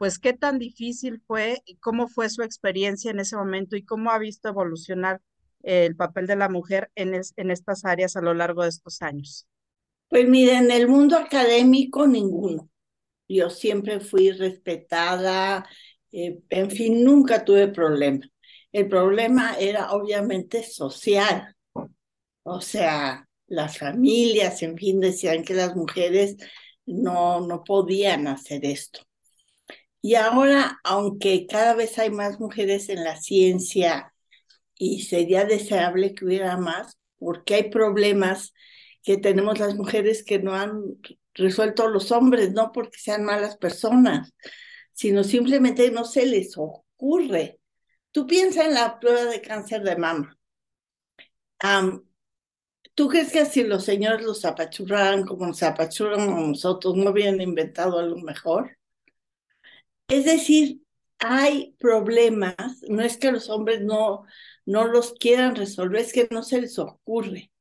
pues qué tan difícil fue y cómo fue su experiencia en ese momento y cómo ha visto evolucionar el papel de la mujer en, en estas áreas a lo largo de estos años. Pues mire, en el mundo académico ninguno. Yo siempre fui respetada, eh, en fin, nunca tuve problema. El problema era obviamente social. O sea, las familias, en fin, decían que las mujeres no, no podían hacer esto. Y ahora, aunque cada vez hay más mujeres en la ciencia y sería deseable que hubiera más, porque hay problemas que tenemos las mujeres que no han resuelto los hombres, no porque sean malas personas, sino simplemente no se les ocurre. Tú piensa en la prueba de cáncer de mama. ¿Tú crees que si los señores los apachurraran como nos apachurran a nosotros, no habían inventado algo mejor? Es decir, hay problemas, no es que los hombres no, no los quieran resolver, es que no se les ocurre.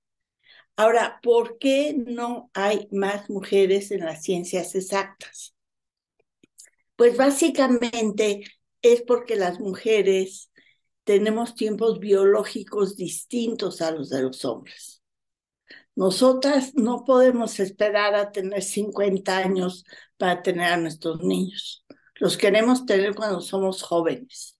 Ahora, ¿por qué no hay más mujeres en las ciencias exactas? Pues básicamente es porque las mujeres tenemos tiempos biológicos distintos a los de los hombres. Nosotras no podemos esperar a tener 50 años para tener a nuestros niños. Los queremos tener cuando somos jóvenes.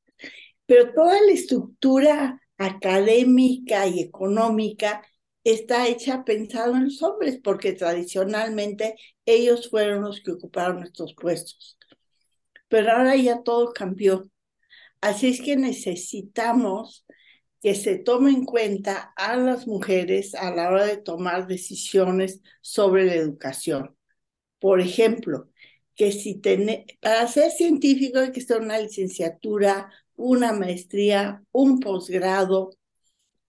Pero toda la estructura académica y económica está hecha pensado en los hombres, porque tradicionalmente ellos fueron los que ocuparon estos puestos. Pero ahora ya todo cambió. Así es que necesitamos que se tome en cuenta a las mujeres a la hora de tomar decisiones sobre la educación. Por ejemplo, que si para ser científico hay que estar una licenciatura, una maestría, un posgrado.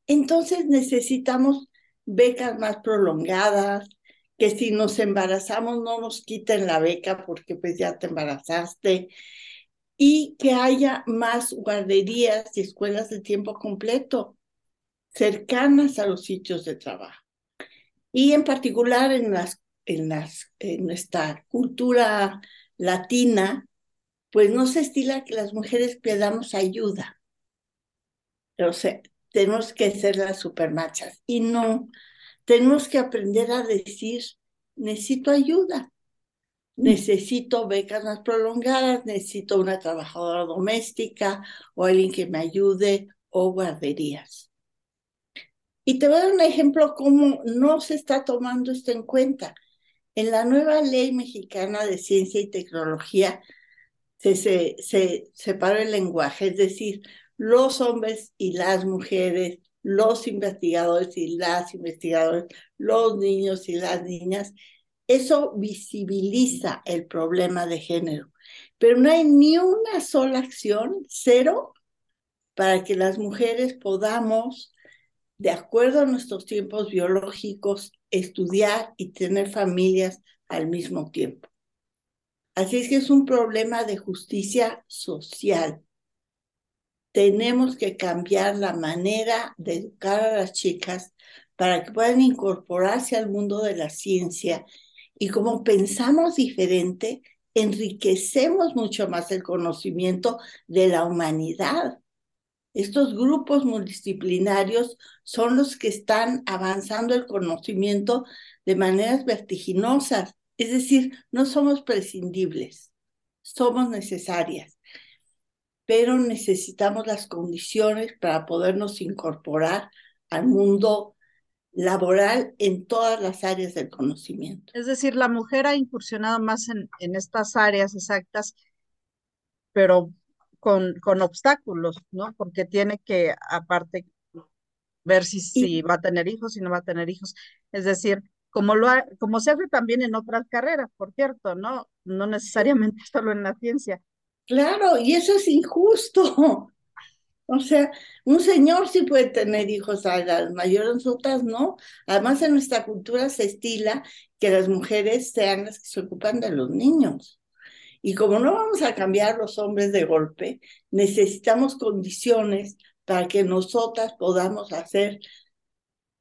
Entonces necesitamos becas más prolongadas, que si nos embarazamos no nos quiten la beca porque pues ya te embarazaste, y que haya más guarderías y escuelas de tiempo completo cercanas a los sitios de trabajo. Y en particular en, las, en, las, en nuestra cultura latina, pues no se estila que las mujeres pedamos ayuda. O sea, tenemos que ser las supermachas. Y no, tenemos que aprender a decir, necesito ayuda, necesito becas más prolongadas, necesito una trabajadora doméstica o alguien que me ayude o guarderías. Y te voy a dar un ejemplo cómo no se está tomando esto en cuenta. En la nueva ley mexicana de ciencia y tecnología se, se, se separa el lenguaje, es decir, los hombres y las mujeres, los investigadores y las investigadoras, los niños y las niñas. Eso visibiliza el problema de género, pero no hay ni una sola acción, cero, para que las mujeres podamos, de acuerdo a nuestros tiempos biológicos, estudiar y tener familias al mismo tiempo. Así es que es un problema de justicia social tenemos que cambiar la manera de educar a las chicas para que puedan incorporarse al mundo de la ciencia y como pensamos diferente, enriquecemos mucho más el conocimiento de la humanidad. Estos grupos multidisciplinarios son los que están avanzando el conocimiento de maneras vertiginosas, es decir, no somos prescindibles, somos necesarias pero necesitamos las condiciones para podernos incorporar al mundo laboral en todas las áreas del conocimiento. Es decir, la mujer ha incursionado más en, estas áreas exactas, pero con, con obstáculos, ¿no? Porque tiene que, aparte, ver si, si va a tener hijos, si no va a tener hijos. Es decir, como, lo como se hace también en otras carreras, por cierto, ¿no? No necesariamente solo en la ciencia. Claro, y eso es injusto. O sea, un señor sí puede tener hijos, a las mayores nosotras no. Además, en nuestra cultura se estila que las mujeres sean las que se ocupan de los niños. Y como no vamos a cambiar los hombres de golpe, necesitamos condiciones para que nosotras podamos hacer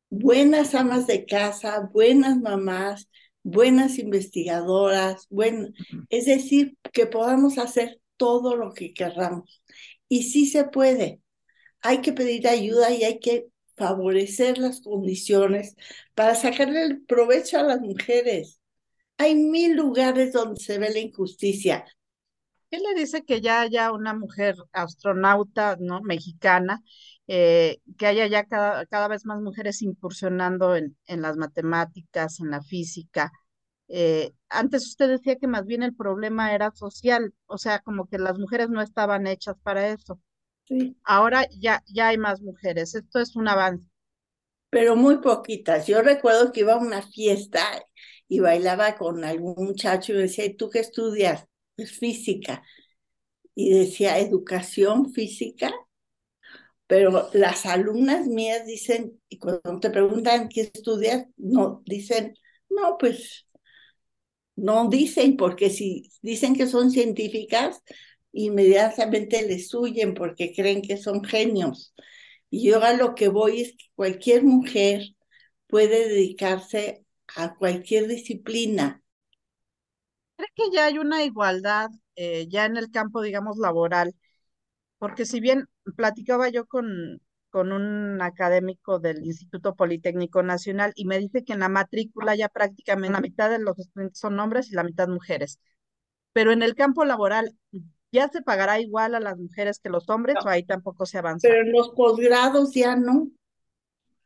buenas amas de casa, buenas mamás, buenas investigadoras, bueno, es decir, que podamos hacer todo lo que querramos. Y sí se puede. Hay que pedir ayuda y hay que favorecer las condiciones para sacarle el provecho a las mujeres. Hay mil lugares donde se ve la injusticia. ¿Qué le dice que ya haya una mujer astronauta, ¿no? Mexicana, eh, que haya ya cada, cada, vez más mujeres incursionando en, en las matemáticas, en la física. Eh, antes usted decía que más bien el problema era social, o sea, como que las mujeres no estaban hechas para eso. Sí. Ahora ya, ya hay más mujeres, esto es un avance. Pero muy poquitas. Yo recuerdo que iba a una fiesta y bailaba con algún muchacho y me decía, ¿tú qué estudias? Pues física. Y decía, educación física. Pero las alumnas mías dicen, y cuando te preguntan qué estudias, no, dicen, no, pues no dicen, porque si dicen que son científicas, inmediatamente les huyen porque creen que son genios. Y yo a lo que voy es que cualquier mujer puede dedicarse a cualquier disciplina. ¿Cree que ya hay una igualdad eh, ya en el campo, digamos, laboral? Porque si bien platicaba yo con, con un académico del Instituto Politécnico Nacional y me dice que en la matrícula ya prácticamente la mitad de los estudiantes son hombres y la mitad mujeres. Pero en el campo laboral, ¿ya se pagará igual a las mujeres que los hombres o ahí tampoco se avanza? Pero en los posgrados ya no.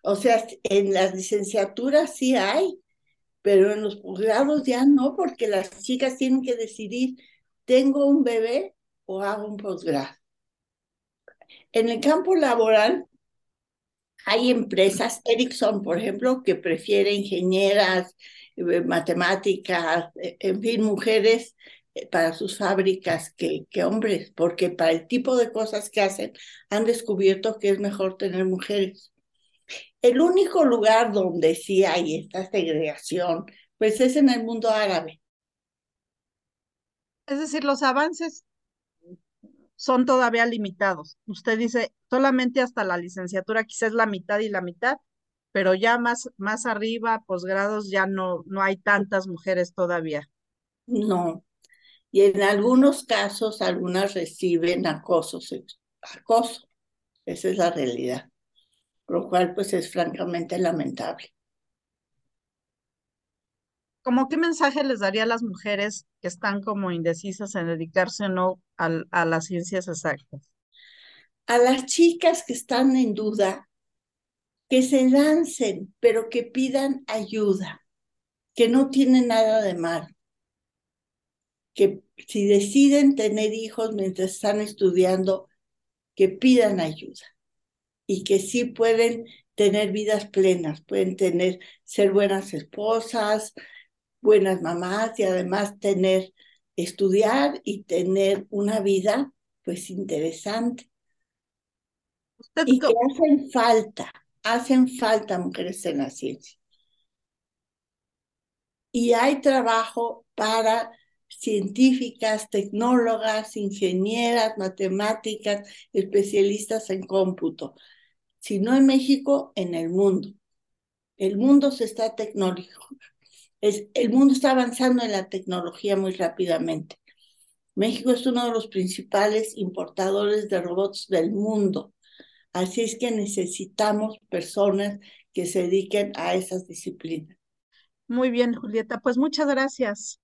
O sea, en las licenciaturas sí hay, pero en los posgrados ya no, porque las chicas tienen que decidir, ¿tengo un bebé o hago un posgrado? En el campo laboral hay empresas, Ericsson, por ejemplo, que prefiere ingenieras, eh, matemáticas, eh, en fin, mujeres eh, para sus fábricas que, que hombres, porque para el tipo de cosas que hacen han descubierto que es mejor tener mujeres. El único lugar donde sí hay esta segregación, pues es en el mundo árabe. Es decir, los avances son todavía limitados. Usted dice solamente hasta la licenciatura, quizás la mitad y la mitad, pero ya más, más arriba, posgrados, ya no, no hay tantas mujeres todavía. No. Y en algunos casos, algunas reciben acoso, acoso. Esa es la realidad. Lo cual, pues, es francamente lamentable. ¿Cómo qué mensaje les daría a las mujeres que están como indecisas en dedicarse o no a, a las ciencias exactas? A las chicas que están en duda, que se lancen, pero que pidan ayuda, que no tienen nada de mal, que si deciden tener hijos mientras están estudiando, que pidan ayuda y que sí pueden tener vidas plenas, pueden tener, ser buenas esposas, buenas mamás y además tener, estudiar y tener una vida pues interesante. Y que hacen falta, hacen falta mujeres en la ciencia. Y hay trabajo para científicas, tecnólogas, ingenieras, matemáticas, especialistas en cómputo. Si no en México, en el mundo. El mundo se está tecnológico, el mundo está avanzando en la tecnología muy rápidamente. México es uno de los principales importadores de robots del mundo. Así es que necesitamos personas que se dediquen a esas disciplinas. Muy bien, Julieta. Pues muchas gracias.